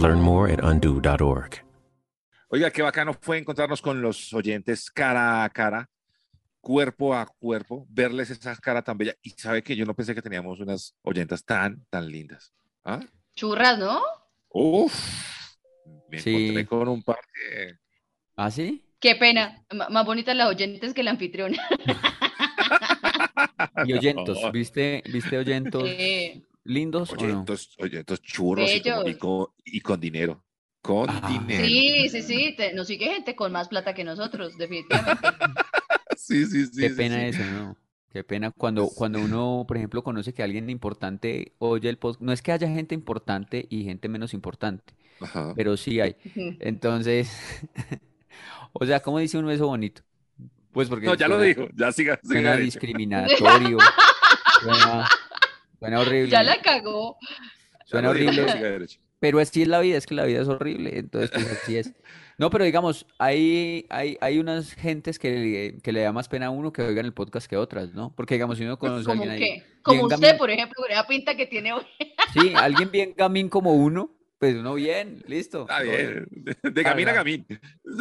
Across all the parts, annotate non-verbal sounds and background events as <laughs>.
Learn more at undo.org. Oiga, qué bacano fue encontrarnos con los oyentes cara a cara, cuerpo a cuerpo, verles esa cara tan bella. Y sabe que yo no pensé que teníamos unas oyentas tan, tan lindas. ¿Ah? Churras, ¿no? Uf, me Sí. encontré con un par que... ¿Ah, sí? Qué pena. M- más bonitas las oyentes que la anfitriona. <laughs> Y oyentos. ¿viste, viste oyentos Sí. Lindos o no? Oyentos, oyentos churros y, con, y con dinero. Con Ah. dinero. Sí, sí, sí. te- nos sigue gente con más plata que nosotros, definitivamente. <laughs> Sí, sí, sí. Qué sí, pena sí. eso, ¿no? Qué pena cuando, cuando uno, por ejemplo, conoce que alguien importante oye el podcast. No es que haya gente importante y gente menos importante, Ajá. pero sí hay. Entonces, <laughs> o sea, ¿cómo dice uno eso bonito? Pues porque No, ya lo dijo. Ya siga, siga discriminatorio, <laughs> suena, suena horrible, Ya la cagó. Suena horrible. Pero así es la vida, es que la vida es horrible, entonces pues así es. No, pero digamos, hay, hay, hay unas gentes que, le- que le da más pena a uno que oigan el podcast que otras, ¿no? Porque digamos, si uno conoce a alguien ahí, que, como usted, gamín, por ejemplo, con pinta que tiene hoy. sí, alguien bien gamín como uno, pues uno bien, listo. Está bien. De, de gamín a gamín.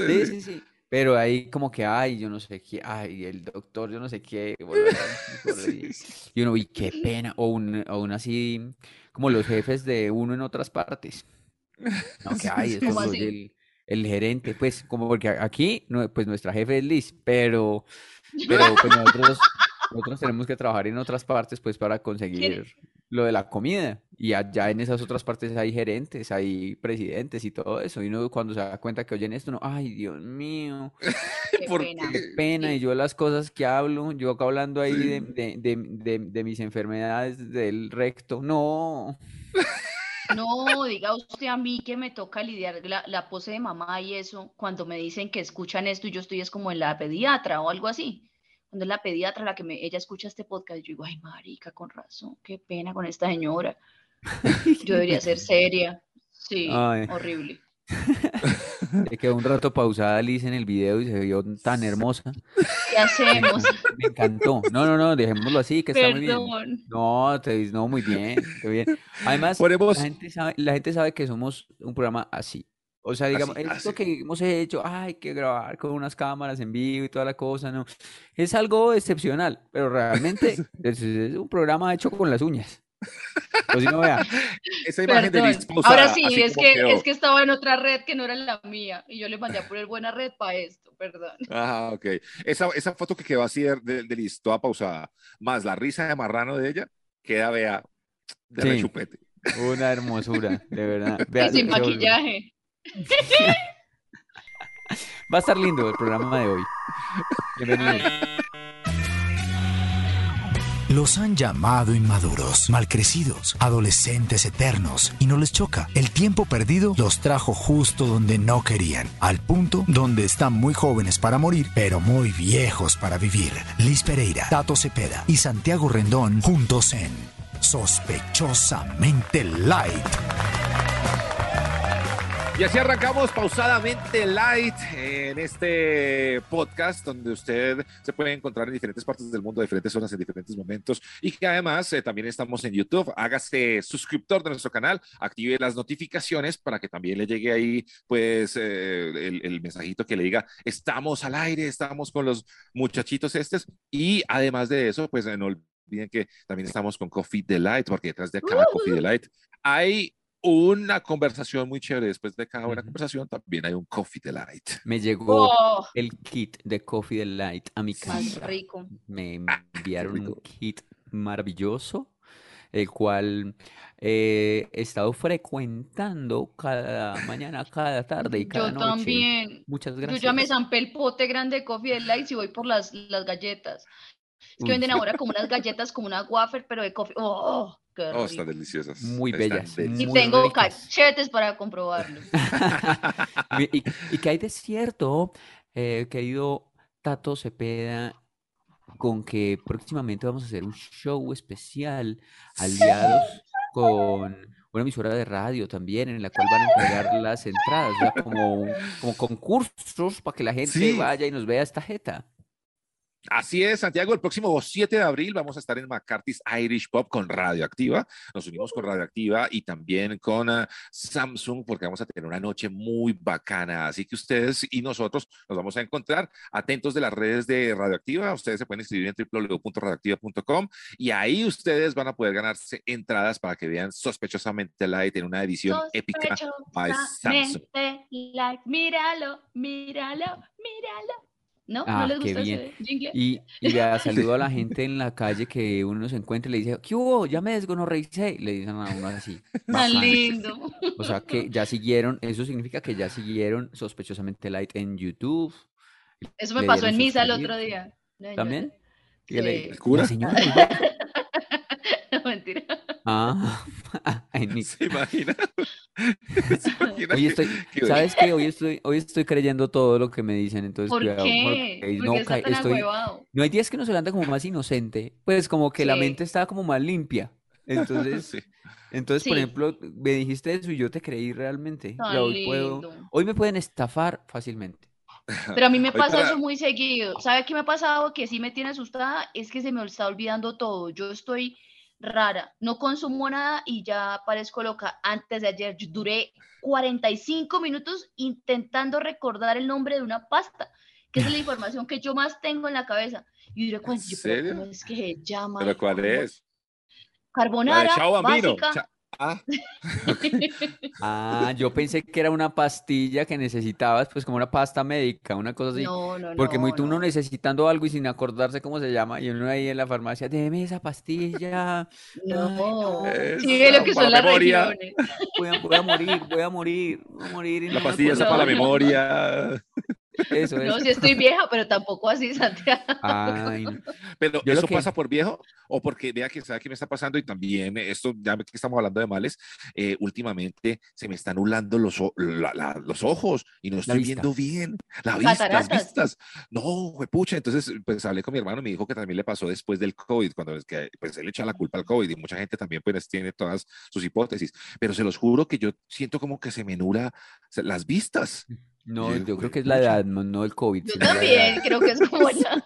Sí, sí, sí. Pero ahí como que, ay, yo no sé qué, ay, el doctor, yo no sé qué. Y <laughs> <laughs> uno, y qué pena. O un, o un así, como los jefes de uno en otras partes. No, <laughs> que ay, esto ¿Cómo lo así? oye el, el gerente, pues, como porque aquí, pues nuestra jefe es Liz, pero, pero pues nosotros, nosotros tenemos que trabajar en otras partes, pues, para conseguir lo de la comida. Y allá en esas otras partes hay gerentes, hay presidentes y todo eso. Y uno cuando se da cuenta que oyen esto, uno, ay, Dios mío, <laughs> Qué ¿Por pena. qué pena. Y yo las cosas que hablo, yo acá hablando ahí de, <clears throat> de, de, de, de mis enfermedades del recto, no. No, diga usted a mí que me toca lidiar la, la pose de mamá y eso, cuando me dicen que escuchan esto y yo estoy es como en la pediatra o algo así. Cuando es la pediatra la que me, ella escucha este podcast, yo digo, ay, marica, con razón, qué pena con esta señora. <laughs> Yo debería ser seria. Sí, Ay. horrible. <laughs> Se quedó un rato pausada Liz en el video y se vio tan hermosa. ¿Qué hacemos? Me encantó. No, no, no, dejémoslo así, que está muy bien. Perdón. No, te no, muy bien, qué bien. Además, Ponemos- la gente sabe, la gente sabe que somos un programa así. O sea, digamos, Así, esto así. que hemos hecho, ay, que grabar con unas cámaras en vivo y toda la cosa, no. Es algo excepcional, pero realmente <laughs> es, es un programa hecho con las uñas. O si no vea, <laughs> Esa imagen de Perdón. Pausada, Ahora sí, es que, quedó. es que estaba en otra red que no era la mía y yo le mandé a poner buena red para esto, perdón. Ajá, ok. Esa, esa foto que quedó así de, de, de Liz, toda pausada, más la risa de marrano de ella, queda, vea, de Sí. rechupete. una hermosura, de verdad. <laughs> Vea, Y sin maquillaje. <laughs> Va a estar lindo el programa de hoy. Los han llamado inmaduros, malcrecidos, adolescentes eternos, y no les choca. El tiempo perdido los trajo justo donde no querían, al punto donde están muy jóvenes para morir, pero muy viejos para vivir. Liz Pereira, Tato Cepeda y Santiago Rendón juntos en Sospechosamente Light. Y así arrancamos pausadamente light en este podcast donde usted se puede encontrar en diferentes partes del mundo, diferentes zonas, en diferentes momentos y que además eh, también estamos en YouTube. Hágase suscriptor de nuestro canal, active las notificaciones para que también le llegue ahí pues eh, el, el mensajito que le diga estamos al aire, estamos con los muchachitos estos y además de eso pues eh, no olviden que también estamos con Coffee Delight porque detrás de cada Coffee Delight hay una conversación muy chévere. Después de cada buena conversación, también hay un coffee delight. Me llegó Oh, el kit de Coffee Delight a mi más casa. rico. Me Ah, enviaron un kit maravilloso, el cual eh, he estado frecuentando cada mañana, cada tarde y cada Yo noche. también. Muchas Yo ya me gracias. zampé el pote grande de Coffee Delights y voy por las, las galletas. Es que venden ahora <laughs> como unas galletas, como una wafer, pero de coffee. ¡Oh! ¡Qué Oh, están deliciosas. Muy están bellas, Y deliciosas. muy tengo ricas. cachetes para comprobarlo. <laughs> ¿Y, y qué hay de cierto, eh, querido Tato Cepeda, con que próximamente vamos a hacer un show especial aliados con una emisora de radio también, en la cual van a entregar las entradas, sea, como, como concursos para que la gente Sí. vaya y nos vea esta jeta? Así es, Santiago. El próximo 7 de abril vamos a estar en McCarthy's Irish Pop con Radioactiva. Nos unimos con Radioactiva y también con ah, Samsung porque vamos a tener una noche muy bacana. Así que ustedes y nosotros nos vamos a encontrar atentos de las redes de Radioactiva. Ustedes se pueden inscribir en www.radioactiva.com y ahí ustedes van a poder ganarse entradas para que vean sospechosamente light en una edición épica. Samsung. Míralo, míralo, míralo. ¿No? ¿No Ah, les qué gusta bien. ese jingle? Y, y vea, <laughs> saludo a la gente en la calle que uno se encuentra y le dice, ¿qué hubo? Ya me desgonorreicé. Le dicen a uno así. Tan lindo. O sea que ya siguieron, eso significa que ya siguieron sospechosamente light en YouTube. Eso me Le pasó en misa el otro día. No, ¿También? Sí. ¿El cura? La señora. <laughs> No, mentira. Ah, <laughs> en mi- ¿Se imagina? <laughs> ¿Se imagina Hoy que- estoy, que- ¿sabes qué? Hoy estoy, hoy estoy creyendo todo lo que me dicen, entonces ¿Por cuidado, qué? porque ¿Por no está cae- tan estoy, no hay días que uno se levanta como más inocente, pues como que la mente está como más limpia. Entonces, <laughs> Sí. entonces, por ejemplo, me dijiste eso y yo te creí realmente. Tan hoy puedo, lindo. hoy me pueden estafar fácilmente. Pero a mí me pasa para- eso muy seguido. ¿Sabe qué me ha pasado? Que sí me tiene asustada, es que se me está olvidando todo. Yo estoy rara, no consumo nada y ya parezco loca. Antes de ayer yo duré 45 minutos intentando recordar el nombre de una pasta, que es la <laughs> información que yo más tengo en la cabeza. Y yo? ¿cómo es que se llama? ¿Pero cuál es? Carbonara, básica. Cha- Ah, <laughs> Ah, yo pensé que era una pastilla que necesitabas, pues como una pasta médica, una cosa así. No, no, Porque muy no, tú uno no. necesitando algo y sin acordarse cómo se llama, y uno ahí en la farmacia, deme esa pastilla, No, Esa sí ve lo que son las memoria. regiones. voy a, voy a morir, voy a morir, voy a morir y la pastilla acuerdo. para la memoria. Eso No, es. si estoy vieja, pero tampoco así, Santiago. Ay, no. Pero Yo eso que- pasa por viejo o porque vea que sabe qué me está pasando y también eh, esto, ya que estamos hablando de males, eh, últimamente se me están nublando los, o- la- la- los ojos y no estoy viendo bien. La vista, las vistas. No, pucha. Entonces, pues hablé con mi hermano y me dijo que también le pasó después del COVID, cuando es que, pues él echa la culpa al COVID y mucha gente también pues tiene todas sus hipótesis. Pero se los juro que yo siento como que se me nubla se- las vistas. No, Yo, yo creo que es la edad, no, no el COVID, Yo también creo que es como <laughs> <laughs> la,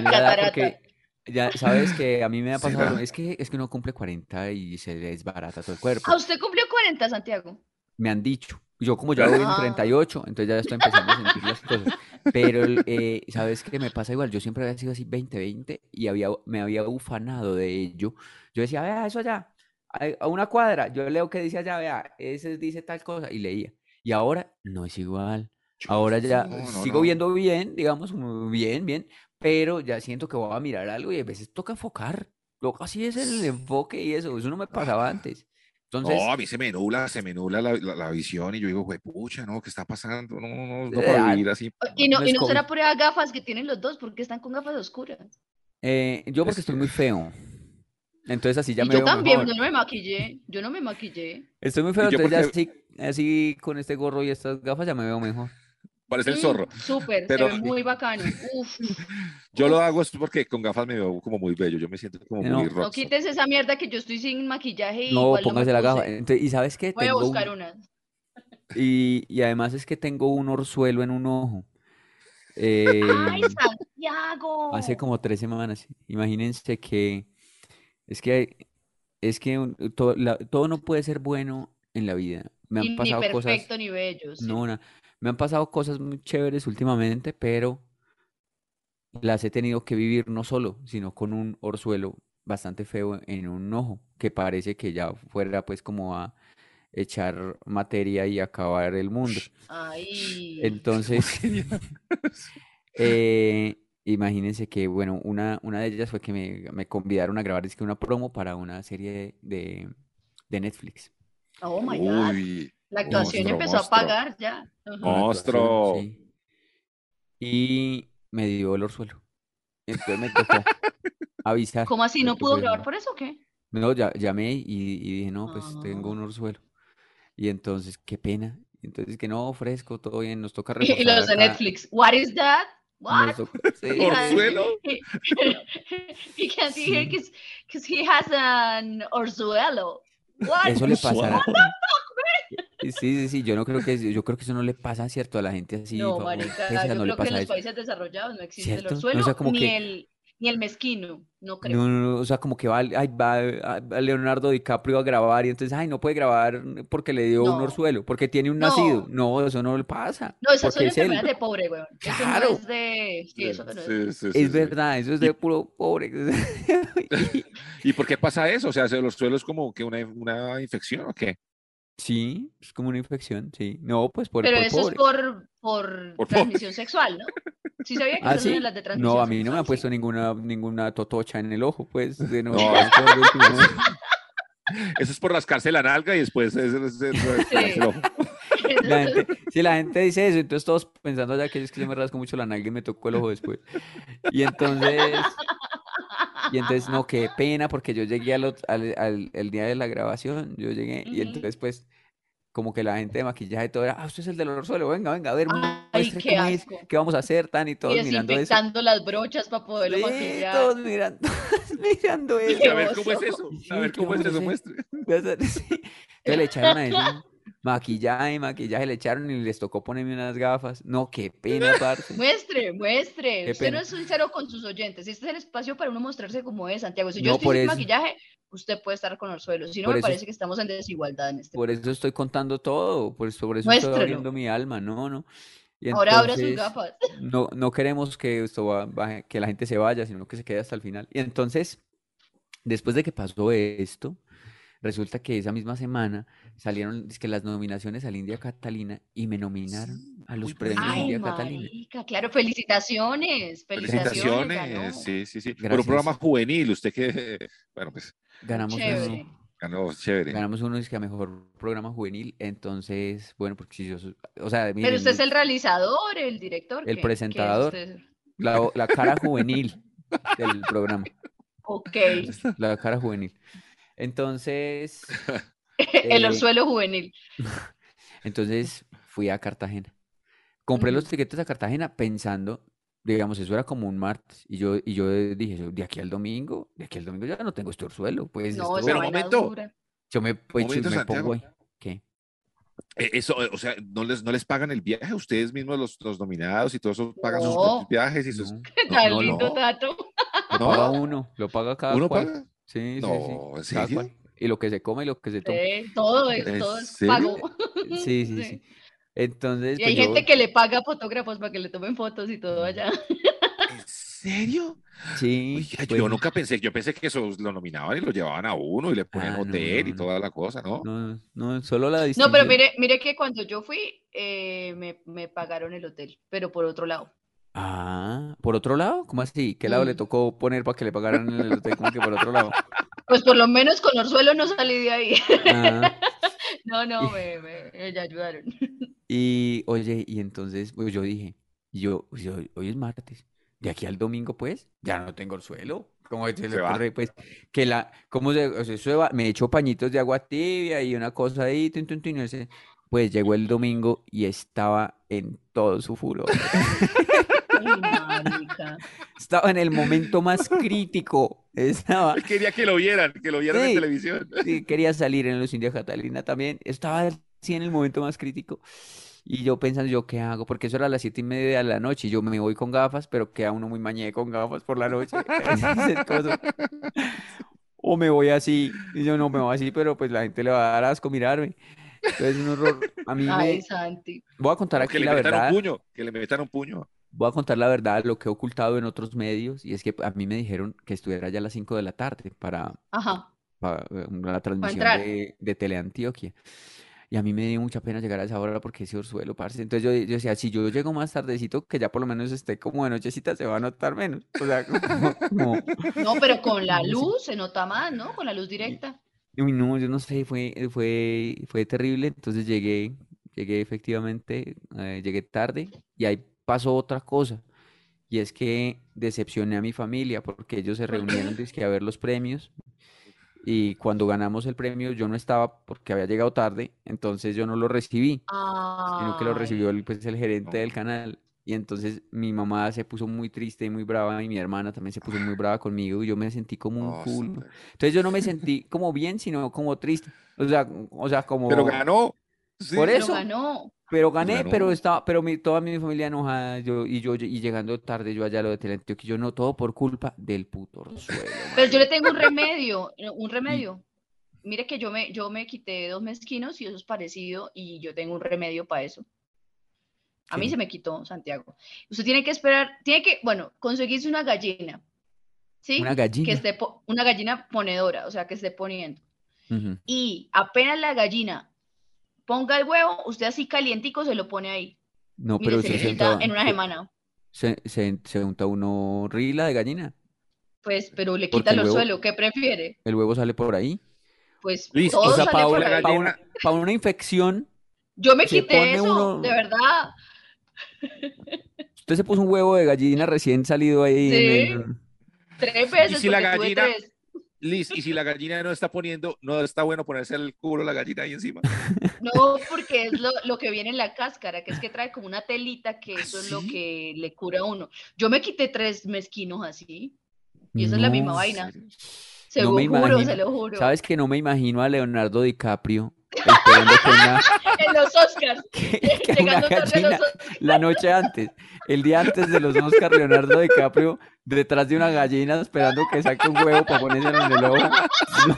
la catarata. ya sabes que a mí me ha pasado, es que, es que uno cumple 40 y se le desbarata todo el cuerpo. ¿A usted cumplió 40, Santiago? Me han dicho. Yo como ya voy en Ah. 38, entonces ya estoy empezando a sentir las cosas. Pero, eh, ¿sabes qué me pasa igual? Yo siempre había sido así 20-20 y había, me había ufanado de ello. Yo decía, vea, eso allá, a a una cuadra. Yo leo que dice allá, vea, ese dice tal cosa y leía. Y ahora no es igual. Ahora ya No, no, sigo no. viendo bien, digamos, como bien, bien, pero ya siento que voy a mirar algo y a veces toca enfocar. Lo, así es el enfoque y eso, eso no me pasaba antes. Entonces, No, a mí se me nubla, se me nubla la, la- la visión y yo digo, güey, pucha, no, ¿qué está pasando? No, no, no, no puedo vivir así. Y no, No y no será por esas gafas que tienen los dos, porque están con gafas oscuras. eh, yo porque estoy muy feo. Entonces así ya y me yo veo también, mejor. yo no me maquillé, yo no me maquillé. Estoy muy feo, entonces ya porque- así, con este gorro y estas gafas ya me veo mejor. Parece el Mm, zorro. Súper, Pero- se ve muy bacano. Uf, <laughs> Yo lo hago es porque con gafas me veo como muy bello, yo me siento como No. muy No no quites esa mierda que yo estoy sin maquillaje y No, igual no me póngase la gafa. Entonces, y sabes qué, Voy a tengo un- buscar unas. y, y además es que tengo un orzuelo en un ojo. Eh, ¡Ay, Santiago! hace como tres semanas. Imagínense que es que es que un- todo, la- todo no puede ser bueno en la vida. Me han ni pasado cosas. perfecto ni bello. sí. No, na- me han pasado cosas muy chéveres últimamente, pero las he tenido que vivir no solo, sino con un orzuelo bastante feo en un ojo, que parece que ya fuera pues como a echar materia y acabar el mundo. Ay. Entonces, <laughs> <laughs> eh, imagínense que, bueno, una, una de ellas fue que me, me convidaron a grabar es que una promo para una serie de, de Netflix. Oh my God. Uy, La actuación monstruo, empezó a pagar ya. Ajá. Monstruo. sí. Y me dio el orzuelo. Entonces me tocó <laughs> avisar. ¿Cómo así? ¿No pudo grabar por eso o qué? No, ya, llamé y, y dije, no, pues tengo un Ah. orzuelo. Y entonces, qué pena. Entonces, que no, fresco, todo bien, nos toca <laughs> Y, y los de acá. Netflix. What is that? What? Toca- <laughs> sí, ¿Orzuelo? he- he can't hear because he has an orzuelo. Eso le Orzuelo. pasará. Sí, sí, sí, yo no creo que yo creo que eso no le pasa, ¿cierto? A la gente así No, marica, yo no creo que en pasa los países desarrollados no existe el ¿Cierto? No, o orzuelo sea, como ni que- el ni el mezquino, no creo. No, no, no, o sea, como que va, ay, va a- Leonardo DiCaprio a grabar y entonces, ay, no puede grabar porque le dio un orzuelo, porque tiene un No. nacido. No, eso no le pasa. No, esas son es enfermedades de pobre, weón. Eso no Claro. es de... Sí, eso no es... Sí, sí, sí, Es sí. verdad, eso es de puro pobre. <laughs> ¿Y por qué pasa eso? O sea, ¿se- ¿los suelos como que una, una infección o qué? Sí, es como una infección, sí. No, pues por, Pero por eso pobre. es por, por Por transmisión sexual, ¿no? Sí sabía que ¿Ah, son sí? las de transmisión No, a mí no me ha sexual, puesto sí. ninguna, ninguna totocha en el ojo, pues. De <laughs> no. <laughs> Eso es por rascarse la nalga y después es, es- es- es- el ojo. <laughs> La gente, si la gente dice eso, entonces todos pensando ya que es que yo me rasco mucho la nalga y me tocó el ojo después. Y entonces, y entonces, no, qué pena, porque yo llegué al, al, al- el día de la grabación, yo llegué, y entonces, pues, como que la gente de maquillaje todo era, ah, usted es el del orzuelo, venga, venga, a ver, Ay, muestre qué cómo es, asco. qué vamos a hacer, tan y Y todos mirando eso. las brochas para poderlo Sí, maquillar. todos mirando, <laughs> mirando Y eso. a ver cómo es eso. A ver ¿qué cómo es eso. Muestre. <laughs> Entonces le echaron a eso maquillaje, maquillaje, le echaron y les tocó ponerme unas gafas. No, qué pena, <laughs> parce. Muestre, muestre. Qué Usted no es sincero con sus oyentes. Este es el espacio para uno mostrarse como es, Santiago. Si No, yo estoy sin eso. maquillaje, usted puede estar con orzuelo. Si no, Por me eso- parece que estamos en desigualdad en este Por eso estoy contando todo, por eso, por eso estoy abriendo mi alma, no, no. Y Ahora abra sus gafas. no, no queremos que esto va- que la gente se vaya, sino que se quede hasta el final. Y entonces, después de que pasó esto, resulta que esa misma semana salieron que las nominaciones al India Catalina y me nominaron a los Muy premios Ay, India Catalina. marica, claro, felicitaciones. Felicitaciones. Sí, sí, sí. Por un programa juvenil, usted que, <laughs> bueno, pues Ganamos Chévere. uno, ganó chévere. ganamos uno es que a mejor programa juvenil, entonces, bueno, porque si yo, soy- o sea, Pero miren, usted es el realizador, el director. El ¿qué- qué es presentador. la, la cara juvenil del programa. Ok. La cara juvenil. Entonces, <laughs> El Eh, orzuelo juvenil. <laughs> entonces fui a Cartagena. Compré los tiquetes a Cartagena pensando, digamos, eso era como un martes. Y yo, y yo dije, yo, de aquí al domingo, de aquí al domingo ya no tengo este orzuelo. Pues No, esto- esa Pero vaina momento. dura. yo me, pues, momento, me Santiago. pongo ahí. ¿Qué? Eh, Eso, eh, o sea, ¿no les, no les pagan el viaje? ¿Ustedes mismos, los, los nominados y todo eso, pagan sus propios viajes y sus... No, <laughs> no, no. uno, lo paga cada ¿Uno cual. paga? Sí, sí, No, sí. Y lo que se come y lo que se toma. Eh, todo es, ¿En todo es pago. <laughs> Sí, sí, sí. Entonces, Y hay pues yo, gente que le paga a fotógrafos para que le tomen fotos y todo allá. ¿En serio? sí, Uy, pues, yo nunca pensé, yo pensé que eso lo nominaban y lo llevaban a uno y le ponían Ah, hotel no, y toda la cosa, ¿no? no, no, solo la No, pero distinción. mire, mire que cuando yo fui, eh, me, me pagaron el hotel, pero por otro lado. Ah, ¿por otro lado? ¿Cómo así? ¿Qué lado le tocó poner para que le pagaran el hotel? ¿Cómo que por otro lado? Pues por lo menos con Orzuelo no salí de ahí. Ah, <laughs> No, no, me, me, me ayudaron. <laughs> y oye, y entonces pues yo dije, yo, yo, hoy es martes, de aquí al domingo pues, ya no tengo el suelo. ¿Cómo se le Se va. ocurre pues que la, cómo se, o sea, eso va- me echó pañitos de agua tibia y una cosa ahí, tun, tun, tun, y no sé. Pues llegó el domingo y estaba en todo su furor. <laughs> Ay. Estaba en el momento más crítico. Estaba, quería que lo vieran, que lo vieran Sí. en televisión. Sí, quería salir en los India Catalina también. Estaba así en el momento más crítico. Y yo pensando, ¿yo qué hago? Porque eso era a las siete y media de la noche. Y yo me voy con gafas, pero queda uno muy mañé con gafas por la noche. <laughs> O me voy así. Y yo no me voy así, pero pues la gente le va a dar asco mirarme. Entonces, un horror. A mí Ay, me. Santi. Voy a contar Que aquí le la metan un verdad. puño, que le metan un puño. Voy a contar la verdad, lo que he ocultado en otros medios. Y es que a mí me dijeron que estuviera ya a las 5 de la tarde para, Ajá. para eh, una transmisión de, de Teleantioquia. Y a mí me dio mucha pena llegar a esa hora porque ese orzuelo, parce. Entonces yo, yo decía, si yo llego más tardecito, que ya por lo menos esté como de nochecita, se va a notar menos. O sea, como, como- No, pero con la <laughs> luz se nota más, ¿no? Con la luz directa. Uy, no, yo no sé, fue, fue, fue terrible. Entonces llegué, llegué efectivamente, eh, llegué tarde y ahí pasó otra cosa. Y es que decepcioné a mi familia porque ellos se reunieron dizque, a ver los premios. Y cuando ganamos el premio yo no estaba porque había llegado tarde, entonces yo no lo recibí, sino que lo Ay, recibió el, pues, el gerente del canal. Y entonces mi mamá se puso muy triste y muy brava y mi hermana también se puso muy brava conmigo y yo me sentí como un culo. Santiago. Entonces yo no me sentí como bien, sino como triste. O sea, o sea, como Pero ganó. Sí. Por pero eso. ganó. pero gané, pero estaba, pero mi, toda mi familia enojada, yo y yo y llegando tarde yo allá a lo de Teleantioquia, yo no todo por culpa del puto orzuelo, <laughs> Pero yo le tengo un remedio, eh, un remedio. Mire que yo me, yo me quité dos mezquinos y eso es parecido y yo tengo un remedio para eso. A mí se me quitó, Santiago. Usted tiene que esperar, tiene que, bueno, conseguirse una gallina, ¿sí? Una Que gallina. esté, po- una gallina ponedora, o sea, que esté poniendo. Ujú. Y apenas la gallina ponga el huevo, usted así calientico se lo pone ahí. No, Mire, pero se se, en una se, semana. se, se- se unta uno rila de gallina, Pues, pero le quita el el huevo, suelo, ¿qué prefiere? el huevo sale por ahí. Pues Liz, todo O sea, sale para por una, ahí. pa' una, gallina- pa' una infección, Yo me quité eso, uno, de verdad. usted se puso un huevo de gallina recién salido ahí en Sí, el... tres Y veces si la porque tuve gallina, tres. Liz, y si la gallina no está poniendo, no está bueno ponerse el culo la gallina ahí encima. No, porque es lo, lo que viene en la cáscara, que es que trae como una telita, que eso es lo ¿Sí? que le cura a uno. Yo me quité tres mezquinos así, y esa es la misma No, vaina. ¿Serio? Se no lo me juro, se imagino, lo juro. ¿sabes que no me imagino a Leonardo DiCaprio esperando que una, <laughs> En los Oscars, <laughs> que, que una llegando tarde a gallina los Oscars. la noche antes, el día antes de los Oscar, Leonardo DiCaprio detrás de una gallina esperando que saque un huevo para ponérselo en el ojo. No.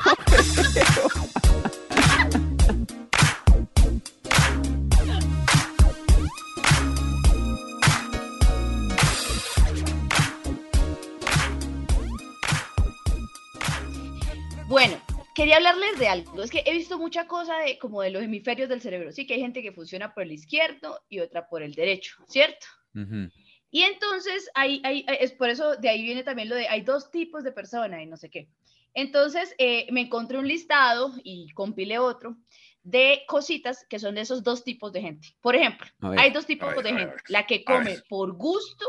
Bueno, quería hablarles de algo. Es que he visto mucha cosa de como de los hemisferios del cerebro. Sí, que hay gente que funciona por el izquierdo y otra por el derecho, ¿cierto? Y entonces, hay, hay- hay- es por eso de ahí viene también lo de, hay dos tipos de personas y no sé qué. Entonces, eh, me encontré un listado y compilé otro de cositas que son de esos dos tipos de gente. Por ejemplo, ver. hay dos tipos ver, de gente, la que come por gusto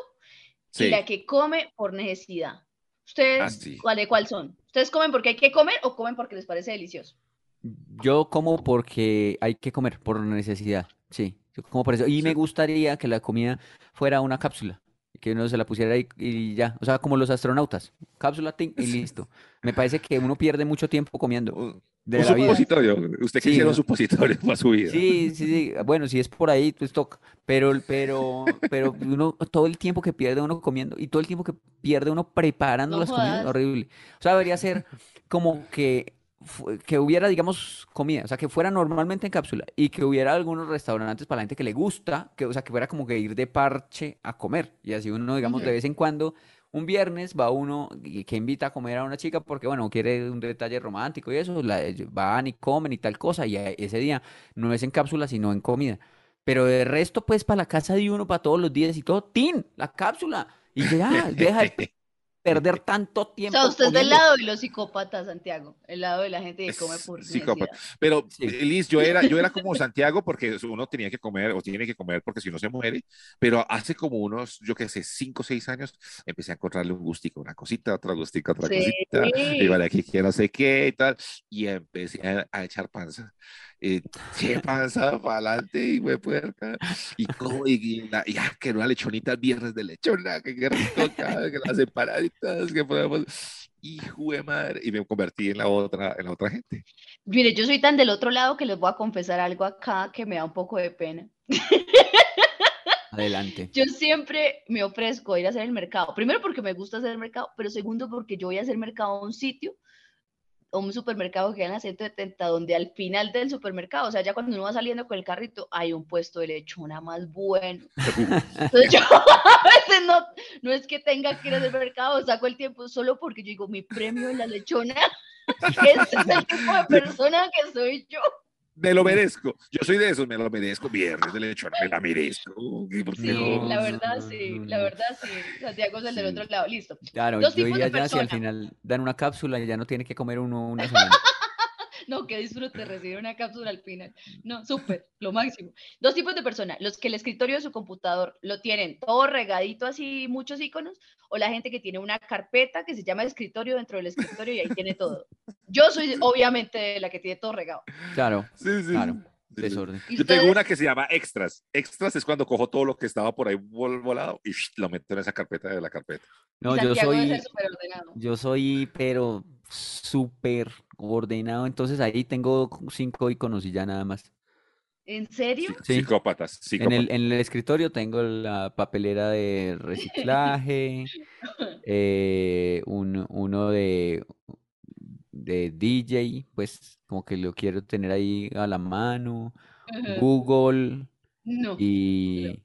y la que come por necesidad. ¿Ustedes Así. cuál de cuál son? ¿Ustedes comen porque hay que comer o comen porque les parece delicioso? Yo como porque hay que comer, por necesidad. Sí, como por eso. Y me gustaría que la comida fuera una cápsula. Que uno se la pusiera ahí y ya. O sea, como los astronautas. Cápsula, ting, y listo. Me parece que uno pierde mucho tiempo comiendo Un, de un la vida. supositorio. Usted Sí, quisiera un no. supositorio para su vida. Sí, sí, sí. Bueno, si es por ahí, pues toca. Pero, pero, pero uno, todo el tiempo que pierde uno comiendo y todo el tiempo que pierde uno preparando No las comidas, horrible. O sea, debería ser como que, que hubiera, digamos, comida, o sea, que fuera normalmente en cápsula y que hubiera algunos restaurantes para la gente que le gusta, que, o sea, que fuera como que ir de parche a comer. Y así uno, digamos, de vez en cuando. Un viernes va uno que invita a comer a una chica porque, bueno, quiere un detalle romántico y eso, la, van y comen y tal cosa, y ese día no es en cápsula, sino en comida. Pero de resto, pues, para la casa de uno, para todos los días y todo, ¡tin! La cápsula. Y ya, deja de <laughs> perder tanto O tiempo sea, usted es del lado de los psicópatas, Santiago, el lado de la gente que come por Psicópata. necesidad. Pero, Sí. eh, Liz, yo era, yo era como Santiago porque uno tenía que comer o tiene que comer porque si no se muere. Pero hace como unos, yo qué sé, cinco o seis años, empecé a encontrarle un gustico, una cosita, otra gustica, otra Sí. cosita. Y vale, aquí que no sé qué y tal. Y empecé a, a echar panza. Eh, qué panza para adelante y me puerca. Y como, y, y, la- y, ah, que una lechonita el viernes de lechona, que qué rico, que, que las empanaditas, que podemos. Hijo de madre. Y me convertí en la otra, en la otra gente. Mire, yo soy tan del otro lado que les voy a confesar algo acá que me da un poco de pena. Adelante. Yo siempre me ofrezco a ir a hacer el mercado. Primero porque me gusta hacer el mercado, pero segundo porque yo voy a hacer mercado a un sitio, un supermercado que queda en la 170, donde al final del supermercado, o sea, ya cuando uno va saliendo con el carrito, hay un puesto de lechona más bueno. <laughs> Entonces yo <laughs> a veces no, no es que tenga que ir a hacer mercado, saco el tiempo solo porque yo digo, mi premio es la lechona. Ese <laughs> es el tipo de persona que soy yo. Me lo merezco. Yo soy de esos, me lo merezco. Viernes de lechón, me la merezco. Sí, favor. la No, verdad no, sí, no, la no. verdad sí. Santiago es el del Sí. otro lado, listo. Claro, Dos yo tipos de iría ya si al final dan una cápsula y ya no tiene que comer uno una semana. <laughs> No, que disfrute recibir una cápsula al final. No, súper, lo máximo. Dos tipos de personas, los que el escritorio de su computador lo tienen todo regadito así, muchos iconos, o la gente que tiene una carpeta que se llama escritorio dentro del escritorio y ahí tiene todo. Yo soy obviamente la que tiene todo regado. Claro, Sí, sí. claro, Sí, sí. Desorden. ¿Y Yo tengo una que se llama extras. Extras es cuando cojo todo lo que estaba por ahí vol- volado y lo meto en esa carpeta de la carpeta. No, yo soy, ser súper ordenado. yo soy, pero súper ordenado, entonces ahí tengo cinco iconos y ya nada más. ¿En serio? Sí. Psicópatas, En psicópatas. el, en el escritorio tengo la papelera de reciclaje, <laughs> eh, un- uno de, de DJ, pues como que lo quiero tener ahí a la mano. Google No. y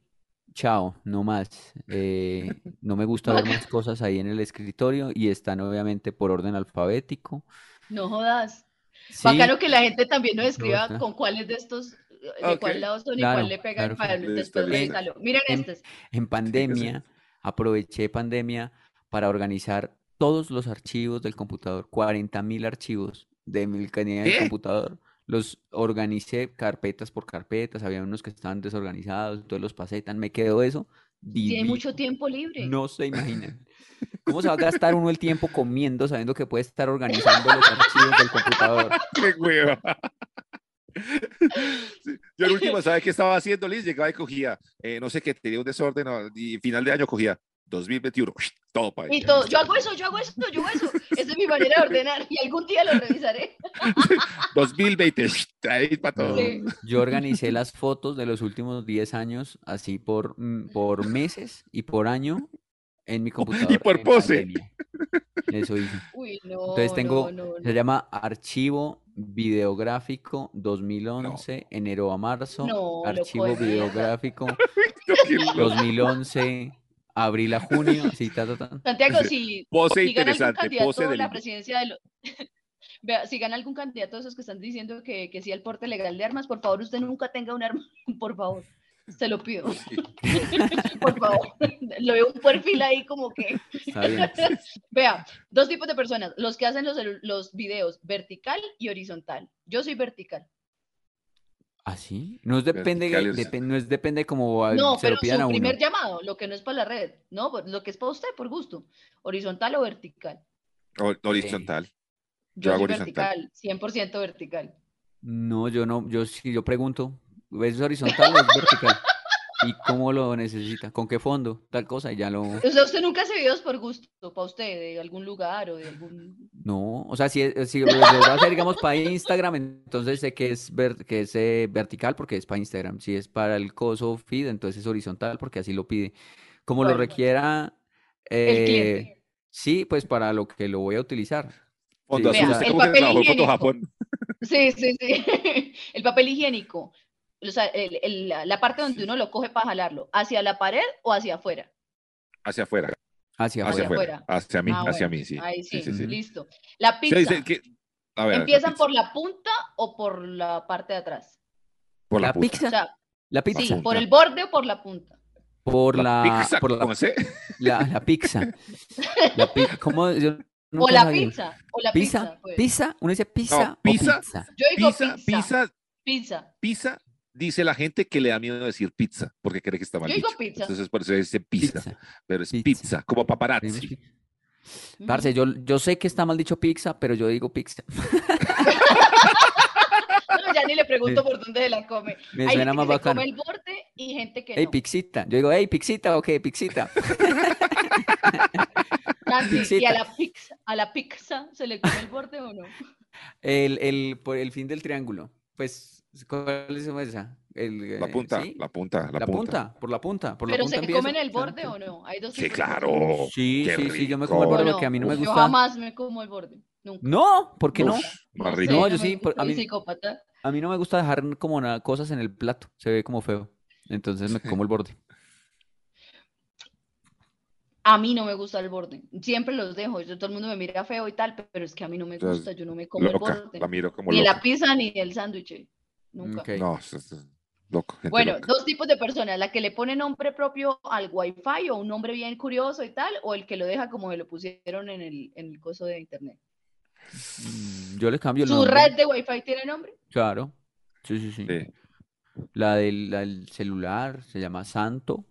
chao, no más. Eh, <laughs> no me gusta ver más cosas ahí en el escritorio y están obviamente por orden alfabético. No jodas. Sí, Bacano que la gente también nos escriba con cuáles de estos, de Ok. cuál lado son y Claro, cuál le pegan claro, para claro. después Listo, listo. revisarlo. Miren En- estos. En pandemia, aproveché pandemia para organizar todos los archivos del computador, 40.000 archivos de mi canidad del computador. Los organicé carpetas por carpetas, había unos que estaban desorganizados, entonces los pasé, tan me quedó eso Tiene divino. mucho tiempo libre. No se imaginan. <laughs> ¿Cómo se va a gastar uno el tiempo comiendo sabiendo que puede estar organizando los archivos del computador? <laughs> ¡Qué hueva! Sí, Yo el último, ¿sabe qué estaba haciendo, Liz? Llegaba y cogía, eh, no sé qué, tenía un desorden y final de año cogía 2021, todo para Y todo, yo hago eso, yo hago eso, yo hago eso. Esa es mi manera de ordenar y algún día lo revisaré. <laughs> 2020, ahí para todo. Sí. Yo organicé las fotos de los últimos 10 años así por, mm, por meses y por año en mi computador. por en pose. pandemia. Eso hice. Uy, no, Entonces tengo, no, no, se llama Archivo Videográfico 2011, enero a marzo. No, Archivo. Videográfico <laughs> Qué loco. 2011, abril a junio. Sí, ta, ta, ta. Santiago, Sí. si, Pose si gana algún interesante, candidato pose a del- la presidencia de los... <laughs> Vea, si gana algún candidato de esos que están diciendo que, que sí al porte legal de armas, por favor, usted nunca tenga un arma, <laughs> por favor. Se lo pido, <laughs> por favor. Lo veo un perfil ahí como que... Está bien. Vea, dos tipos de personas, los que hacen los, los videos vertical y horizontal. Yo soy vertical. ¿Así? No es depende, Vertical y depen- no es depende como No, se lo pero pidan a uno. primer llamado, lo que no es para la red, no, lo que es para usted por gusto, horizontal o vertical. Hor- Horizontal. Yo, Yo hago horizontal. vertical, 100% vertical. No, yo no, yo sí, yo pregunto, ¿es horizontal o es vertical? <laughs> ¿Y cómo lo necesita? ¿Con qué fondo? Tal cosa, y ya lo... O sea, usted nunca hace videos por gusto, para usted, de algún lugar o de algún... No, o sea, si, es- si lo va a hacer, digamos, para Instagram, entonces sé que es, ver- que es eh, vertical porque es para Instagram. Si es para el coso feed, entonces es horizontal porque así lo pide. Como lo requiera, El eh, cliente. sí, pues para lo que lo voy a utilizar. Fondo Sí, ¿Usted el papel higiénico. Japón? Sí, sí, sí. <laughs> El papel higiénico, o sea, el- el- la, parte donde uno lo coge para jalarlo, ¿hacia la pared o hacia afuera? Hacia afuera, Hacia hacia afuera. hacia mí, Ah, hacia bueno, mí, sí. Ahí sí, sí, sí. listo. La Sí, pizza, dice que- a ver, la ¿empiezan pizza. por la punta o por la parte de atrás? Por la La. O pizza, sea, la sí, pizza, por el borde o por la punta. por La la, pizza, por la, ¿cómo sé? la, la pizza. La pi- ¿cómo? Yo <laughs> O la sabía. pizza, o la Pizza, pizza, pues. pizza, uno dice pizza pizza. pizza. Yo digo Pizza, pizza, pizza, pizza. Dice la gente que le da miedo decir pizza, porque cree que está mal Yo digo pizza. Entonces por eso dice pizza, Pizza. pero es Pizza. pizza, como paparazzi. Parce, yo, yo sé que está mal dicho pizza, pero yo digo pizza. <laughs> <laughs> No, ya ni le pregunto por dónde se la come. Me Hay suena gente más que se bacano. come el borde y gente que Hey, no. pixita. Yo digo, hey, pixita, ok, pixita. <laughs> Nancy, ¿Y a Pixita. la pizza, a la pizza se le come el borde o no? El, el, por el fin del triángulo. Pues, ¿cuál es esa? El, La eh, punta, ¿sí? la punta, la, La punta, por la punta, por la Pero punta se empieza. comen el borde o no? Hay dos Sí, claro. Sí, sí, sí, yo me como el borde Yo porque a mí no me Yo gusta. jamás me como el borde. Nunca. No, ¿por qué no? Más No rico. No, no yo sí, por- a mí- psicópata. A mí no me gusta dejar como cosas en el plato. Se ve como feo. Entonces me como el borde. <laughs> A mí no me gusta el borde. Siempre los dejo. Yo, todo el mundo me mira feo y tal, pero es que a mí no me gusta. Yo no me como Loca, el borde. la miro como Ni loca. la pizza ni el sándwich. Nunca. Ok. No, <laughs> es- es- loco. gente Bueno, loca. dos tipos de personas, la que le pone nombre propio al wifi o un nombre bien curioso y tal, o el que lo deja como se lo pusieron en el, en el coso de internet. Mm, Yo le cambio el ¿Su nombre. red de wifi tiene nombre? Claro. Sí, sí, sí. Sí. La del, la del celular se llama Santo,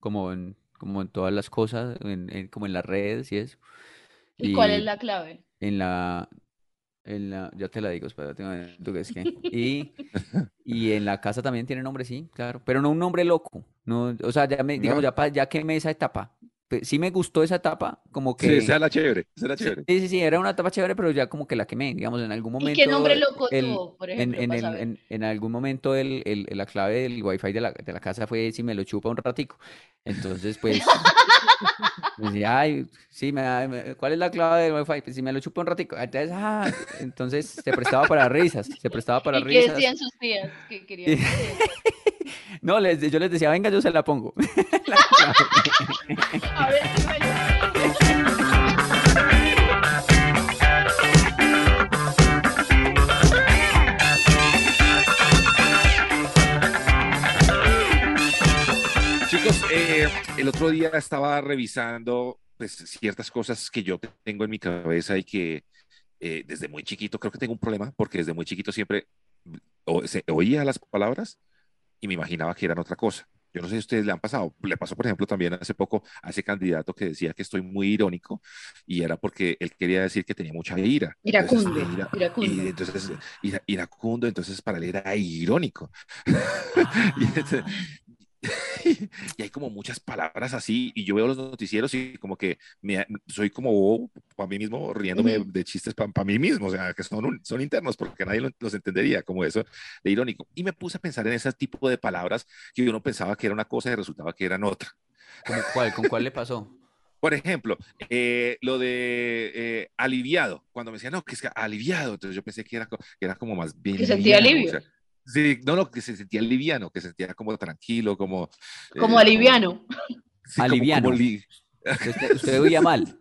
como en, como en todas las cosas, en, en- como en las redes y eso. ¿Y cuál es la clave? en la, en la, ya te la digo, espérate un momento, que es que, y, y en la casa también tiene nombre, sí, claro, pero no un nombre loco, no, o sea, ya me, digamos, ¿No? ya, pa- ya quemé esa etapa, Pe- sí me gustó esa etapa, como Sí, que, esa era chévere, esa era sí, chévere. sí, sí, era una etapa chévere, pero ya como que la quemé, digamos, en algún ¿Y qué nombre momento, loco el, tuvo, por en, ejemplo, en, para el, en, en algún momento el, el- la clave del wifi de la, de la casa fue si me lo chupa un ratico. Entonces, pues, <laughs> decía, ay, sí, me ¿cuál es la clave del wifi? Pues si me lo chupa un ratico. Entonces, ah, entonces se prestaba para risas, se prestaba para ¿Y qué risas. decían sus tías que querían? <laughs> No, les, yo les decía, venga, yo se la pongo. <laughs> A ver, eh, el otro día estaba revisando pues, ciertas cosas que yo tengo en mi cabeza y que eh, desde muy chiquito creo que tengo un problema porque desde muy chiquito siempre o- se- oía las palabras y me imaginaba que eran otra cosa. Yo no sé si a ustedes le han pasado. Le pasó, por ejemplo, también hace poco a ese candidato que decía que estoy muy irónico y era porque él quería decir que tenía mucha ira. Entonces, Iracundo, ira- iracundo. y entonces, ira- iracundo, entonces para él era irónico. <laughs> Y, entonces- <laughs> y hay como muchas palabras así, y yo veo los noticieros y como que me, soy como bobo para mí mismo, riéndome de chistes para mí mismo, o sea, que son, un- son internos, porque nadie lo- los entendería como eso de irónico. Y me puse a pensar en ese tipo de palabras que uno pensaba que era una cosa y resultaba que eran otra. ¿Cómo cuál? ¿Con cuál le pasó? Por ejemplo, eh, lo de eh, aliviado, cuando me decían, no, que es que aliviado, entonces yo pensé que era, que era como más bien Que sentía liviano, o alivio. sea, sí, no, no, que se sentía liviano, que se sentía como tranquilo, como... eh, Como aliviano. sí, como- Aliviano. como li- Usted, usted oía mal.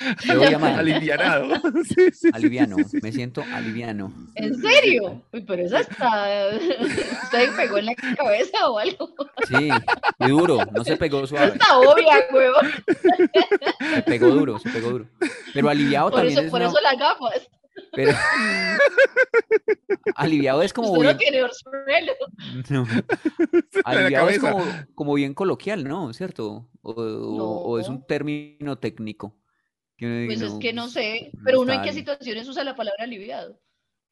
<laughs> Usted oía mal. alivianado. <laughs> Sí, sí, Aliviano, sí, sí. me siento aliviano. ¿En serio? Uy, pero esa está... ¿Usted pegó en la cabeza o algo? Sí, y duro, no se pegó suave, está obvia, huevón. se pegó duro, se pegó duro. Pero aliviado Por también eso, es por una- eso las gafas. Pero <laughs> aliviado es como Usted no bien, tiene orzuelo. no, <laughs> aliviado es como, como bien coloquial, ¿no? ¿Cierto? O, es un No. término técnico. que Pues es que no sé. no Pero uno en qué situaciones usa la palabra aliviado.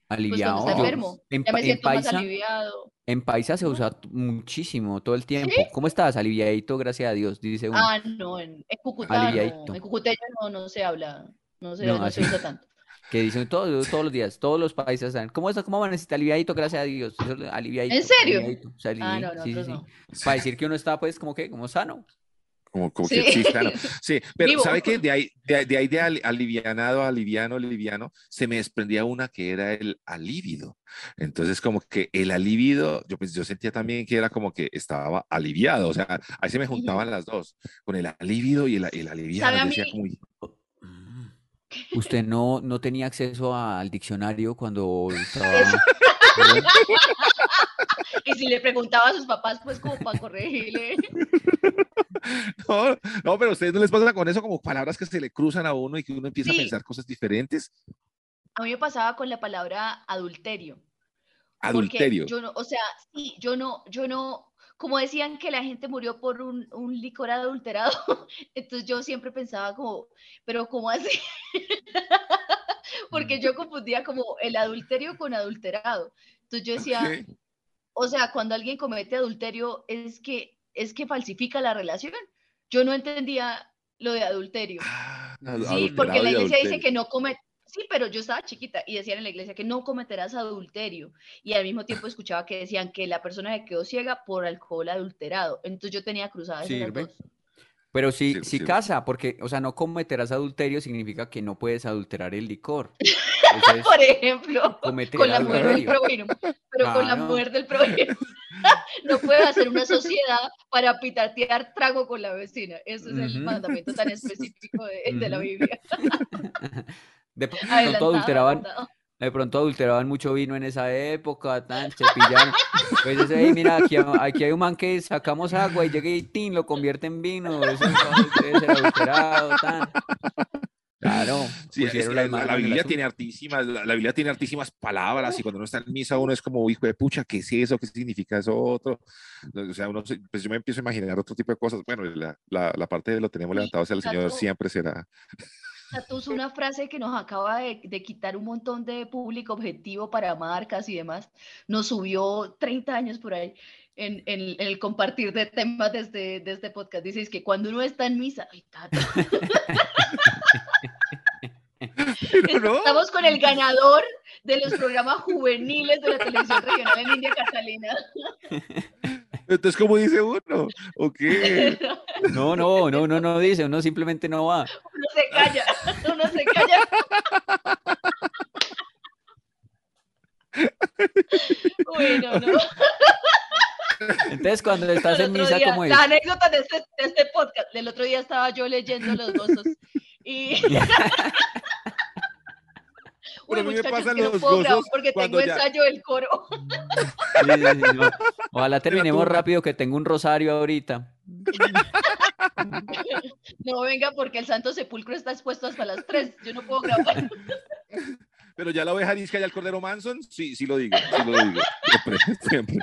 Pues aliviado. está enfermo. en, Ya me en siento más paisa, aliviado. en paisa se usa muchísimo, todo el tiempo. ¿Cómo estás? Aliviadito, gracias a Dios, dice uno. Ah, no, en, en Cúcuta no. En cucuteño no, no se habla. No se, No, no se así. usa <laughs> tanto. Que dicen todos, todos los días, todos los países saben, ¿cómo está? ¿Cómo amaneciste? Aliviadito, gracias a Dios. Eso, aliviadito, ¿En serio? aliviadito. O sea, Ah, alivi- no, sí, sí, sí. no. Para decir que uno está, pues, como que, como sano. Como, como Sí. que sí, claro. Sí, pero Vivo. ¿sabe qué? De ahí de, de, ahí de ali- alivianado, aliviano, liviano, se me desprendía una que era el alívido. Entonces, como que el alívido, yo, pues, yo sentía también que era como que estaba aliviado, o sea, ahí se me juntaban las dos, con el alívido y el, el aliviano. ¿Sabe a Yo decía como, "Uy, Usted no, no tenía acceso al diccionario cuando <laughs> estaba... <laughs> Y si le preguntaba a sus papás, pues como para corregirle. <laughs> No, no, pero a ustedes no les pasa con eso como palabras que se le cruzan a uno y que uno empieza Sí. a pensar cosas diferentes. A mí me pasaba con la palabra adulterio. Adulterio. Yo no, o sea, sí, yo no, yo no, como decían que la gente murió por un, un licor adulterado, <laughs> entonces yo siempre pensaba como, pero ¿cómo así? <laughs> Porque yo confundía como el adulterio con adulterado. Entonces yo decía, o sea, cuando alguien comete adulterio es que es que falsifica la relación. Yo no entendía lo de adulterio. Ah, Sí, porque la iglesia dice que no come, sí, pero yo estaba chiquita y decían en la iglesia que no cometerás adulterio y al mismo tiempo escuchaba que decían que la persona se quedó ciega por alcohol adulterado. Entonces yo tenía cruzadas esas Sirve. dos. Pero sí, Sí, casa, porque, o sea, no cometerás adulterio significa que no puedes adulterar el licor. <laughs> Entonces, Por ejemplo, cometer con la mujer del prójimo, pero con la Claro. mujer del prójimo. <laughs> No puede hacer una sociedad para pitatear trago con la vecina. Ese es el mandamiento tan específico de, de la. Biblia. <laughs> De pronto Adelantado, adulteraban, adelantado. de pronto adulteraban mucho vino en esa época, tan, se pillaron. Pues dice, "Ey, mira, aquí, aquí hay un man que sacamos agua y llega y tin, lo convierte en vino, eso no debe ser adulterado, tan. Claro, Sí, es la la, Biblia tiene hartísimas, la, la Biblia tiene hartísimas palabras y cuando uno está en misa uno es como, hijo de pucha, ¿qué es eso? ¿Qué significa eso otro? O sea, uno pues yo me empiezo a imaginar otro tipo de cosas. Bueno, la, la, la parte de lo tenemos levantado hacia el Señor siempre será. Tato, es una frase que nos acaba de, de quitar un montón de público objetivo para marcas y demás. Nos subió 30 años por ahí en, en- en el compartir de temas de este, de este podcast. Dices que cuando uno está en misa, ay, <laughs> no, estamos con el ganador de los programas juveniles de la televisión regional en India Catalina. <laughs> entonces, ¿cómo dice uno? ¿O qué? <laughs> No, no, no, no, no dice, uno simplemente no va. Uno se calla, uno se calla. <laughs> Bueno, no. Entonces, cuando estás en misa, día, ¿cómo es? La anécdota de este, de este podcast. El otro día estaba yo leyendo los gozos y. <laughs> Pero a mí me muchachos, pasan no los puedo grabar gozos porque tengo ya- ensayo del coro. Sí, sí, sí, no. Ojalá terminemos tú- rápido que tengo un rosario ahorita. No venga porque el Santo Sepulcro está expuesto hasta las 3. Yo no puedo grabar. Pero ya la oveja arisca y el cordero Manson, sí, sí lo digo, sí lo digo. Siempre, siempre.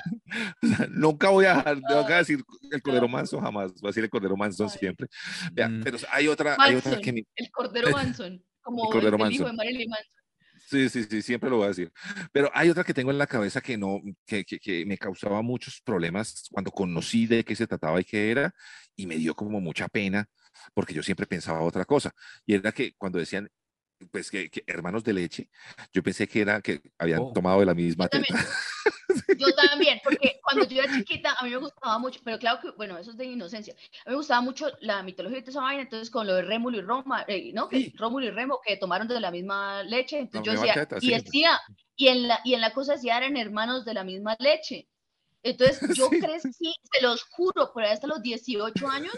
O sea, nunca voy a dejar, a decir el cordero Manson jamás, voy a decir el cordero Manson Ay. siempre. Vea, Mm. pero hay otra, hay otra Manson, que me- el Cordero <laughs> Manson. Como El Cordero el, el hijo Manson. de Marilyn Manson. Sí, sí, sí, siempre lo voy a decir. Pero hay otra que tengo en la cabeza que no, que, que, que me causaba muchos problemas cuando conocí de qué se trataba y qué era, y me dio como mucha pena, porque yo siempre pensaba otra cosa. Y era que cuando decían, pues que, que hermanos de leche, yo pensé que era que habían Oh. tomado de la misma Yo también. teta. <laughs> Yo también, porque <laughs> cuando yo era chiquita, a mí me gustaba mucho, pero claro que, bueno, eso es de inocencia. A mí me gustaba mucho la mitología de toda esa vaina, entonces con lo de Rémulo y Roma, eh, ¿no? Que Sí. Rómulo y Remo, que tomaron de la misma leche, entonces La yo decía, teta, y sí. decía, y en la, y en la cosa decía, eran hermanos de la misma leche. Entonces <laughs> yo Sí. crecí, se los juro, por ahí hasta los 18 años,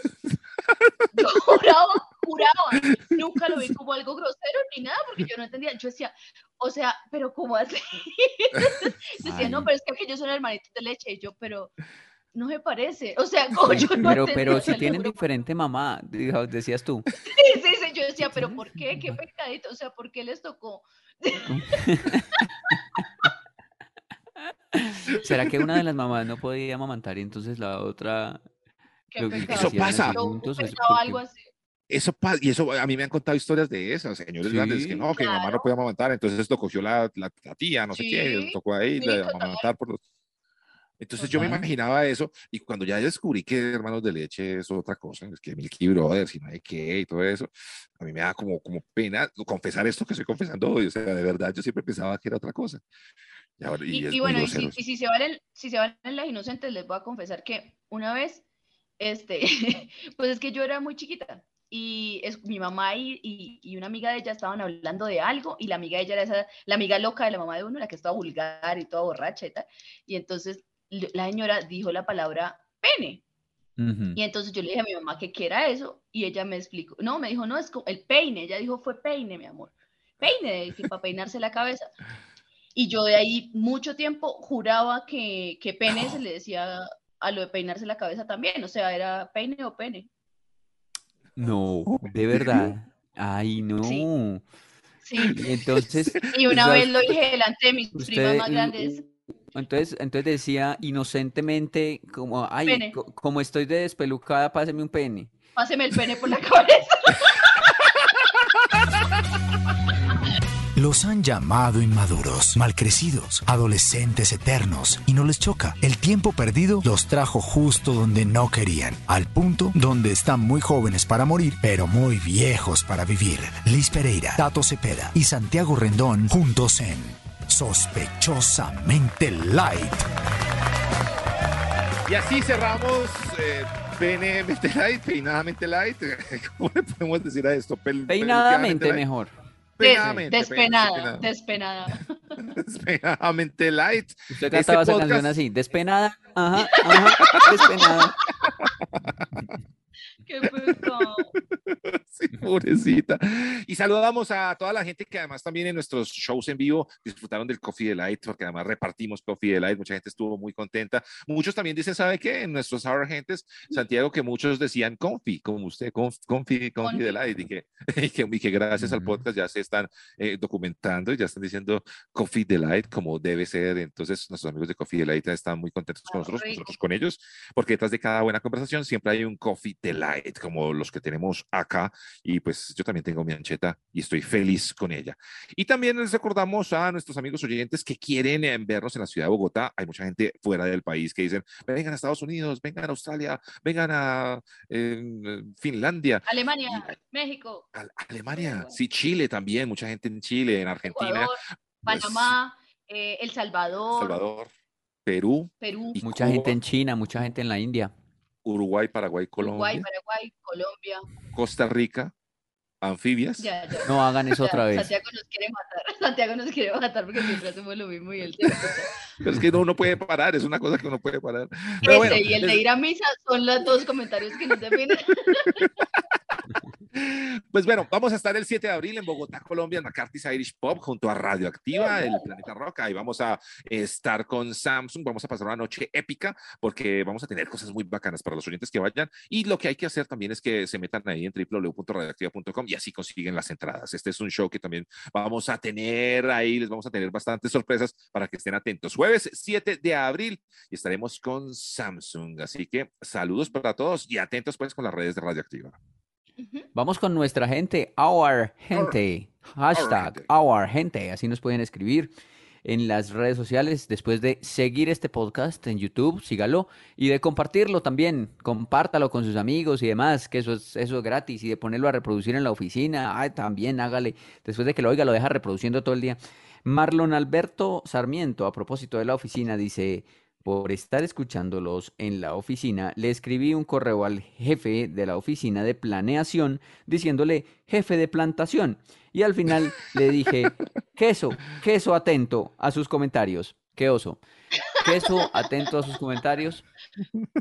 yo juraba, juraba, nunca lo vi como algo grosero ni nada, porque yo no entendía, yo decía, o sea, pero ¿cómo así? <laughs> Decía, no, pero es que aquellos son hermanitos de leche, y yo, pero no me parece, o sea, <laughs> como yo no Pero, entendía, pero si tienen juro. diferente mamá, decías tú. <laughs> Sí, sí, sí, yo decía, pero ¿por qué? ¿Qué pecadito? O sea, ¿por qué les tocó? ¿Será que una de las mamás no podía amamantar y entonces la otra ¿Qué lo que? Eso pasa. Yo juntos? es pensaba porque- algo así. Eso pasa, y eso a mí me han contado historias de esas, señores grandes, que Sí. no, que mi mamá no podía amamantar, entonces lo cogió la, la, la tía, no sé quién, y le Sí, tocó ahí sí, la- amamantar por los... Entonces yo me imaginaba eso, y cuando ya descubrí que hermanos de leche es otra cosa, es que Milky Brothers y no hay qué y todo eso, a mí me da como, como pena confesar esto que estoy confesando hoy, o sea, de verdad yo siempre pensaba que era otra cosa. Y, ahora- y Y, es y bueno, y si, si se valen, si se valen las inocentes, les voy a confesar que una vez, este, <laughs> pues es que yo era muy chiquita y es, mi mamá y, y, y una amiga de ella estaban hablando de algo y la amiga de ella era esa, la amiga loca de la mamá de uno, la que estaba vulgar y toda borracha y tal. Y entonces la señora dijo la palabra pene. Y entonces yo le dije a mi mamá que qué era eso y ella me explicó, no, me dijo, no, es co- el peine, ella dijo fue peine, mi amor, peine, que para peinarse la cabeza. Y yo de ahí mucho tiempo juraba que, que pene se le decía a lo de peinarse la cabeza también, o sea, era peine o pene. No, Oh, de verdad. Ay, no. Sí. Y entonces, <laughs> Y una vez lo dije delante de mis primas usted, más grandes. entonces, entonces decía inocentemente como, ay, Pene. como estoy de despelucada, páseme un pene. Páseme el pene por la <laughs> cabeza. Los han llamado inmaduros, malcrecidos, adolescentes eternos, y no les choca. El tiempo perdido los trajo justo donde no querían, al punto donde están muy jóvenes para morir, pero muy viejos para vivir. Liz Pereira, Tato Cepeda y Santiago Rendón juntos en Sospechosamente Light. Y así cerramos eh, PNMT Light, peinadamente light. <laughs> ¿Cómo le podemos decir a esto? Pel- Peinadamente mejor. Des- Peinadamente, despenada, despenada. Despeinadamente <laughs> light. Usted Este cantaba esa canción podcast- así, despenada, ajá, ajá, despenada. <laughs> Qué pecado. Sí. <laughs> Pobrecita. Y saludamos a toda la gente que además también en nuestros shows en vivo disfrutaron del Coffee Delight, porque además repartimos Coffee Delight, mucha gente estuvo muy contenta. Muchos también dicen, ¿sabe qué? En nuestros agentes, Santiago, que muchos decían Confi, como usted, Confi, Confi, Confi. Delight, y que, <laughs> y que, y que gracias al Ujú. podcast ya se están eh, documentando y ya están diciendo Coffee Delight como debe ser. Entonces, nuestros amigos de Coffee Delight están muy contentos con Ah, nosotros, nosotros con ellos, porque detrás de cada buena conversación siempre hay un Coffee Delight, como los que tenemos acá. Y pues yo también tengo mi ancheta y estoy feliz con ella. Y también les recordamos a nuestros amigos oyentes que quieren eh, vernos en la ciudad de Bogotá. Hay mucha gente fuera del país que dicen, vengan a Estados Unidos, vengan a Australia, vengan a eh, Finlandia. Alemania, Y- México, a- Alemania, bueno. sí, Chile también, mucha gente en Chile, en Argentina, Ecuador, pues, Panamá, eh, El Salvador, Salvador, Perú, Perú, y Mucha Cuba, gente en China, mucha gente en la India. Uruguay, Paraguay, Uruguay, Colombia, Paraguay, Colombia. Costa Rica, anfibias. Ya, ya. No hagan eso ya, otra vez. Santiago nos quiere matar. <laughs> Santiago nos quiere matar porque siempre hacemos lo mismo y él se <laughs> Pero es que uno no puede parar, es una cosa que uno puede parar. Ese Pero bueno, y el de ir a misa son los dos comentarios que nos definen. <laughs> Pues bueno, vamos a estar el 7 de abril en Bogotá, Colombia, en McCarthy's Irish Pop junto a Radioactiva, el Planeta Rock. Ahí vamos a estar con Samsung, vamos a pasar una noche épica porque vamos a tener cosas muy bacanas para los oyentes que vayan. Y lo que hay que hacer también es que se metan ahí en www.radioactiva.com y así consiguen las entradas. Este es un show que también vamos a tener ahí, les vamos a tener bastantes sorpresas para que estén atentos. Jueves 7 de abril y estaremos con Samsung. Así que saludos para todos y atentos pues con las redes de Radioactiva. Vamos con nuestra gente, our gente, hashtag gente. our gente, así nos pueden escribir en las redes sociales después de seguir este podcast en YouTube, sígalo y de compartirlo también, compártalo con sus amigos y demás, que eso es, eso es gratis y de ponerlo a reproducir en la oficina, ay, también hágale, después de que lo oiga lo deja reproduciendo todo el día. Marlon Alberto Sarmiento, a propósito de la oficina, dice, por estar escuchándolos en la oficina, le escribí un correo al jefe de la oficina de planeación diciéndole jefe de plantación. Y al final le dije, <laughs> queso, queso atento a sus comentarios. Qué oso. Queso atento a sus comentarios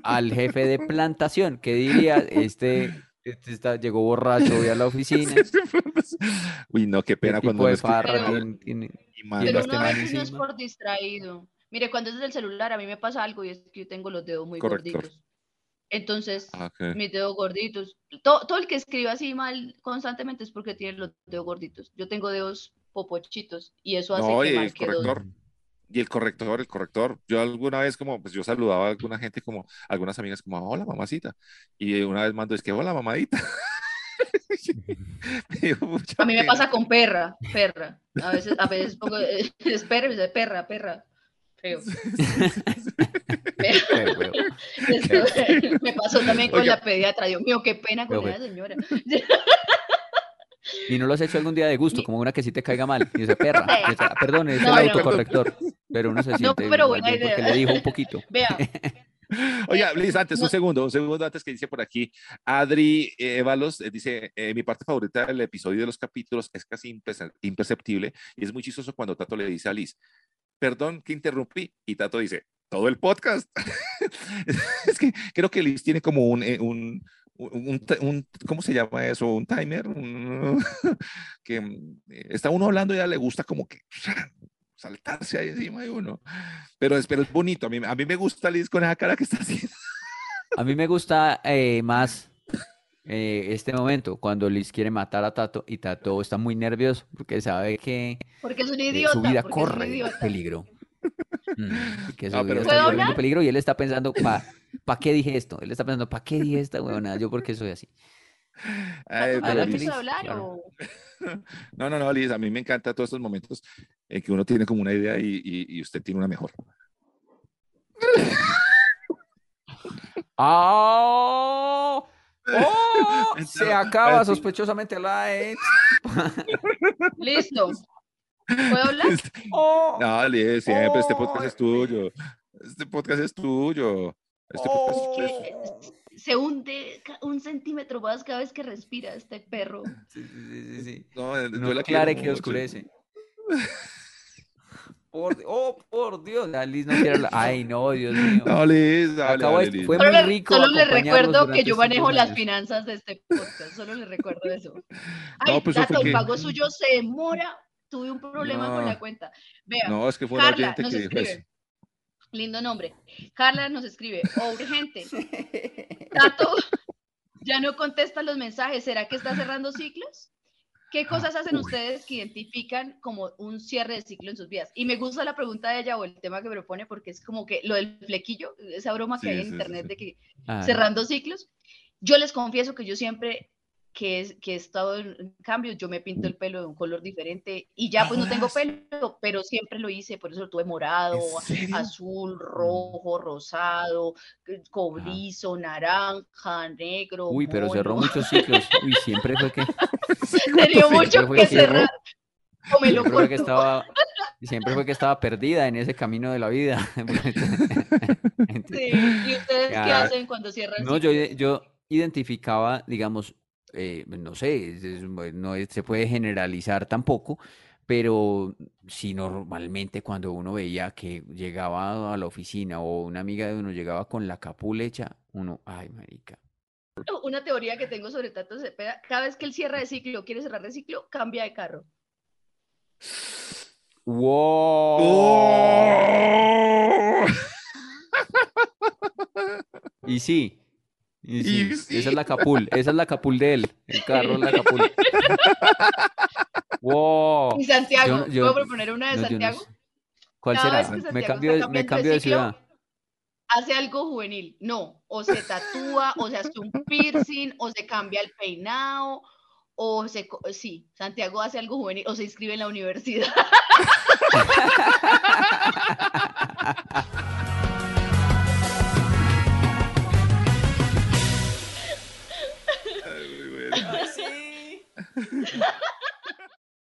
al jefe de plantación. ¿Qué diría? Este, este está, llegó borracho hoy a la oficina. <laughs> Uy, no, qué ¿Qué pena cuando de farra tiene- tiene? Pero este uno a man veces no es por distraído. Mire, cuando es desde el celular, a mí me pasa algo y es que yo tengo los dedos muy Correcto. gorditos. Entonces, Ah, ok. mis dedos gorditos. To- todo el que escribe así mal constantemente es porque tiene los dedos gorditos. Yo tengo dedos popochitos y eso hace No, que y el marque dos. corrector. Y el corrector, el corrector. Yo alguna vez como, pues yo saludaba a alguna gente como, algunas amigas como, hola mamacita. Y una vez mando, es que, hola mamadita. <laughs> A mí me pena. pasa con perra, perra. A veces, a veces pongo, <laughs> espera, y dice, perra, perra. Feo. Qué huevo. <laughs> Esto- me pasó también con Oiga. la pediatra. Dios mío, qué pena con esa señora. Y no lo has hecho algún día de gusto, como una que sí te caiga mal. Y dice, perra, <laughs> y dice, "Ah, perdón, es No, el no. autocorrector. Pero uno se siente pero buena bien porque idea. le dijo un poquito. <laughs> Vea, Oiga, Liz, antes, un No. segundo, un segundo antes que dice por aquí, Adri eh, Evalos eh, dice, eh, mi parte favorita del episodio de los capítulos es casi imperce- imperceptible y es muy chistoso cuando Tato le dice a Liz, perdón que interrumpí, y Tato dice, todo el podcast. <laughs> es que creo que Liz tiene como un, eh, un, un, un- ¿cómo se llama eso? Un timer, <laughs> que mm, está uno hablando y a ella le gusta como que saltarse ahí encima de uno. Pero es, pero es bonito, a mí, a mí me gusta Liz con esa cara que está haciendo. A mí me gusta eh, más eh, este momento, cuando Liz quiere matar a Tato y Tato está muy nervioso porque sabe que porque es un eh, idiota. su vida porque es un corre idiota. peligro. Mm, que su No, vida está ¿Puedo corriendo peligro y él está pensando, ¿pa, ¿pa qué dije esto? Él está pensando, ¿pa qué dije esta huevona? Yo porque soy así. Ay, ¿Tato, pero ¿me Adelante, Liz- dejas Liz, hablar claro. o- No, no, no, Liz, a mí me encantan todos estos momentos en que uno tiene como una idea y, y- y usted tiene una mejor. <laughs> ¡Ah! ¡Oh! Se acaba así- sospechosamente light. <laughs> Listo. ¿Puedo hablar? ¡Oh! No, Liz, siempre, este Oh, podcast es tuyo. Este podcast es tuyo. Este podcast Oh. es se hunde un centímetro más cada vez que respira este perro. Sí, sí, sí, sí, sí. No, yo No la aclare quiero que oscurece. Por, oh, por Dios, la Liz no quiere hablar. Ay, no, Dios <laughs> mío. No, Liz, dale, Acabo dale, de- Liz. fue Solo, muy le- rico solo les acompañarlos recuerdo que yo manejo las finanzas de este podcast, solo les recuerdo eso. <laughs> Ay, No, pues eso fue el que- pago suyo se demora, tuve un problema con la cuenta. Vea, No, es que fue Carla oyente nos que dijo eso. escribe, lindo nombre, Carla nos escribe, oh, urgente, <laughs> Tato ya no contesta los mensajes, ¿será que está cerrando ciclos? ¿Qué cosas hacen uy. ustedes que identifican como un cierre de ciclo en sus vidas? Y me gusta la pregunta de ella o el tema que propone porque es como que lo del flequillo, esa broma que Sí, hay en sí, internet sí. de que Ah, cerrando ciclos. Yo les confieso que yo siempre que, es, que he estado en cambios, yo me pinto el pelo de un color diferente y ya pues no tengo pelo, pero siempre lo hice, por eso lo tuve morado, azul, rojo, rosado, eh, cobrizo, naranja, negro. Uy, pero cerró muchos ciclos. Uy, siempre fue que, <laughs> <laughs> Tenía mucho que cerrar. Siempre fue que estaba, <laughs> siempre fue que estaba perdida en ese camino de la vida. <laughs> Sí. ¿Y ustedes qué hacen cuando cierran No, yo, identificaba, digamos, eh, no sé, es- es- no es- se puede generalizar tampoco, pero sí normalmente cuando uno veía que llegaba a la oficina o una amiga de uno llegaba con la capul hecha, uno, ay, marica. Una teoría que tengo sobre Tato Cepeda, cada vez que él cierra de ciclo, quiere cerrar de ciclo, cambia de carro. ¡Wow! ¡Oh! Y sí, y sí, Y sí. esa es la capul, esa es la capul de él, el carro es la capul. <laughs> ¡Wow! Y Santiago, Yo yo- ¿puedo proponer una de no, yo no Santiago? sé. ¿Cuál Cada será? Me cambio, de- me cambio de ciudad hace algo juvenil, no, o se tatúa, o se hace un piercing, o se cambia el peinado, o se, sí, Santiago hace algo juvenil, o se inscribe en la universidad. Ay, muy bueno. sí. <laughs>